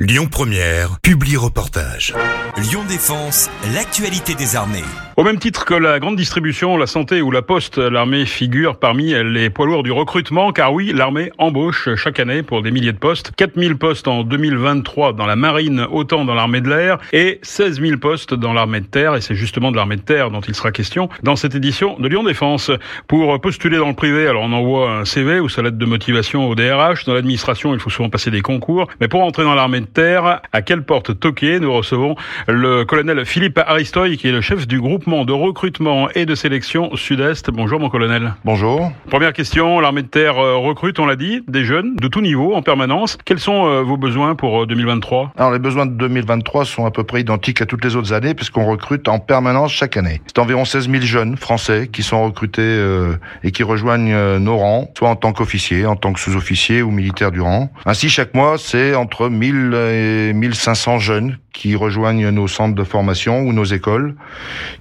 Lyon Première, publie reportage. Lyon Défense, l'actualité des armées. Au même titre que la grande distribution, la santé ou la poste, l'armée figure parmi les poids lourds du recrutement, car oui, l'armée embauche chaque année pour des milliers de postes, 4000 postes en 2023 dans la marine, autant dans l'armée de l'air, et 16 000 postes dans l'armée de terre, et c'est justement de l'armée de terre dont il sera question dans cette édition de Lyon Défense. Pour postuler dans le privé, alors on envoie un CV ou sa lettre de motivation au DRH, dans l'administration il faut souvent passer des concours, mais pour entrer dans l'armée de terre, à quelle porte toquer Nous recevons le colonel Philippe Aristoy, qui est le chef du groupe de recrutement et de sélection Sud-Est. Bonjour mon colonel. Bonjour. Première question, l'armée de terre euh, recrute, on l'a dit, des jeunes de tout niveau en permanence. Quels sont euh, vos besoins pour 2023 euh, Alors les besoins de 2023 sont à peu près identiques à toutes les autres années puisqu'on recrute en permanence chaque année. C'est environ 16 000 jeunes français qui sont recrutés et qui rejoignent nos rangs, soit en tant qu'officiers, en tant que sous-officiers ou militaires du rang. Ainsi chaque mois, c'est entre 1000 et 1500 jeunes qui rejoignent nos centres de formation ou nos écoles,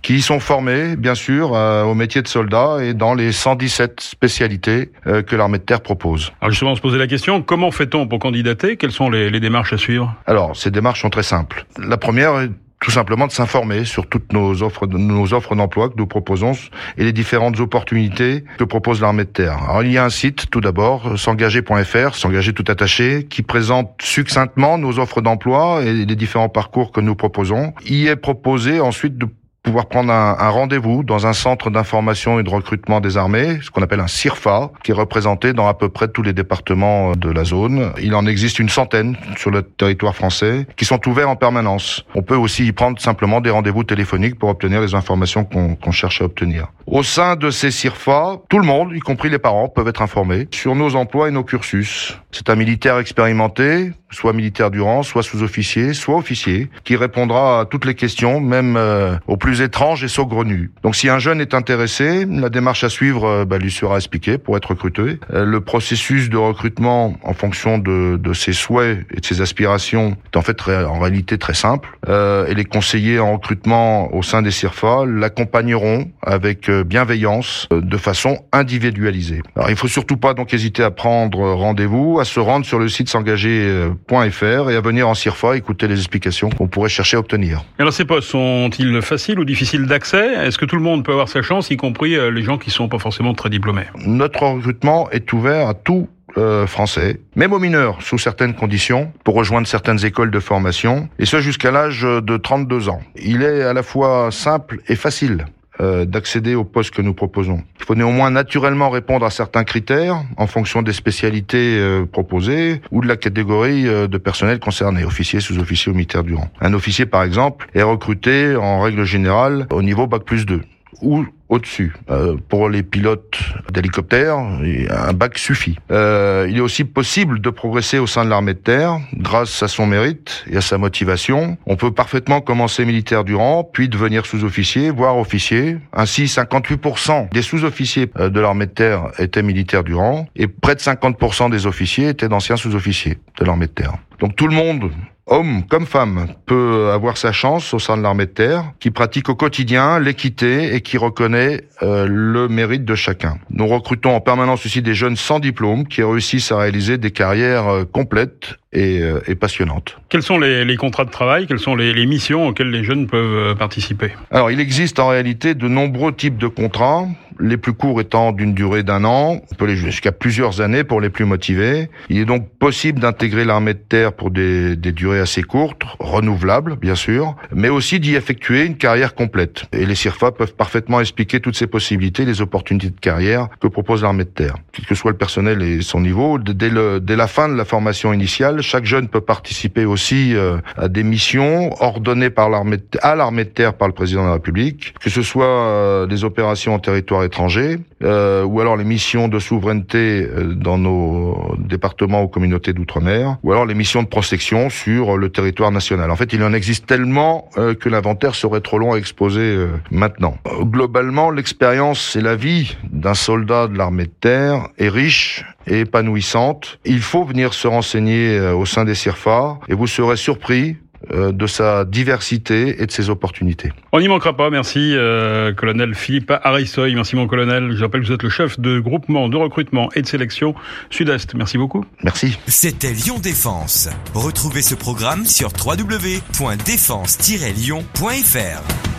qui sont formés, bien sûr, euh, au métier de soldat et dans les 117 spécialités euh, que l'armée de terre propose. Alors justement, on se posait la question, comment fait-on pour candidater? Quelles sont les, les démarches à suivre? Alors, ces démarches sont très simples. La première est tout simplement de s'informer sur toutes nos offres, nos offres d'emploi que nous proposons et les différentes opportunités que propose l'armée de terre. Alors, il y a un site, tout d'abord, s'engager.fr, s'engager tout attaché, qui présente succinctement nos offres d'emploi et les différents parcours que nous proposons. Il est proposé ensuite de pouvoir prendre un, un rendez-vous dans un centre d'information et de recrutement des armées, ce qu'on appelle un CIRFA, qui est représenté dans à peu près tous les départements de la zone. Il en existe une centaine sur le territoire français qui sont ouverts en permanence. On peut aussi y prendre simplement des rendez-vous téléphoniques pour obtenir les informations qu'on cherche à obtenir. Au sein de ces CIRFA, tout le monde, y compris les parents, peuvent être informés sur nos emplois et nos cursus. C'est un militaire expérimenté, soit militaire du rang, soit sous-officier, soit officier, qui répondra à toutes les questions, même euh, aux plus étranges et saugrenues. Donc si un jeune est intéressé, la démarche à suivre euh, bah, lui sera expliquée pour être recruté. Euh, le processus de recrutement, en fonction de, de, ses souhaits et de ses aspirations, est en fait en réalité très simple. et les conseillers en recrutement au sein des CIRFA l'accompagneront avec bienveillance, de façon individualisée. Alors il faut surtout pas donc hésiter à prendre rendez-vous, à se rendre sur le site s'engager et à venir en CIRFA écouter les explications qu'on pourrait chercher à obtenir. Alors ces postes sont-ils faciles ou difficiles d'accès Est-ce que tout le monde peut avoir sa chance, y compris euh, les gens qui sont pas forcément très diplômés Notre recrutement est ouvert à tout euh, français, même aux mineurs, sous certaines conditions, pour rejoindre certaines écoles de formation, et ce jusqu'à l'âge de 32 ans. Il est à la fois simple et facile. Euh, d'accéder au poste que nous proposons. Il faut néanmoins naturellement répondre à certains critères en fonction des spécialités euh, proposées ou de la catégorie euh, de personnel concerné, officier, sous-officier ou militaire du rang. Un officier, par exemple, est recruté en règle générale au niveau Bac plus 2 ou au-dessus. Euh, pour les pilotes d'hélicoptères, un bac suffit. Euh, il est aussi possible de progresser au sein de l'armée de terre grâce à son mérite et à sa motivation. On peut parfaitement commencer militaire du rang, puis devenir sous-officier, voire officier. Ainsi, 58% des sous-officiers euh, de l'armée de terre étaient militaires du rang et près de 50% des officiers étaient d'anciens sous-officiers de l'armée de terre. Donc tout le monde homme comme femme, peut avoir sa chance au sein de l'armée de terre, qui pratique au quotidien l'équité et qui reconnaît euh, le mérite de chacun. Nous recrutons en permanence aussi des jeunes sans diplôme qui réussissent à réaliser des carrières euh, complètes et, euh, et passionnantes. Quels sont les, les, contrats de travail? Quelles sont les, les, missions auxquelles les jeunes peuvent participer? Alors, il existe en réalité de nombreux types de contrats les plus courts étant d'une durée d'un an, on peut aller jusqu'à plusieurs années pour les plus motivés. Il est donc possible d'intégrer l'armée de terre pour des, des, durées assez courtes, renouvelables bien sûr, mais aussi d'y effectuer une carrière complète. Et les CIRFA peuvent parfaitement expliquer toutes ces possibilités, les opportunités de carrière que propose l'armée de terre. Quel que soit le personnel et son niveau, dès, le, dès la fin de la formation initiale, chaque jeune peut participer aussi euh, à des missions ordonnées par l'armée à l'armée de terre par le président de la République, que ce soit euh, des opérations en territoire étrangers, euh, ou alors les missions de souveraineté euh, dans nos départements ou communautés d'outre-mer, ou alors les missions de protection sur le territoire national. En fait, il en existe tellement euh, que l'inventaire serait trop long à exposer euh, maintenant. Globalement, l'expérience et la vie d'un soldat de l'armée de terre est riche et épanouissante. Il faut venir se renseigner au sein des CIRFA et vous serez surpris de sa diversité et de ses opportunités. On n'y manquera pas. Merci, euh, colonel Philippe Arissoy. Merci, mon colonel. Je rappelle que vous êtes le chef de groupement de recrutement et de sélection Sud-Est. Merci beaucoup. Merci. C'était Lyon Défense. Retrouvez ce programme sur www.défense-lyon.fr.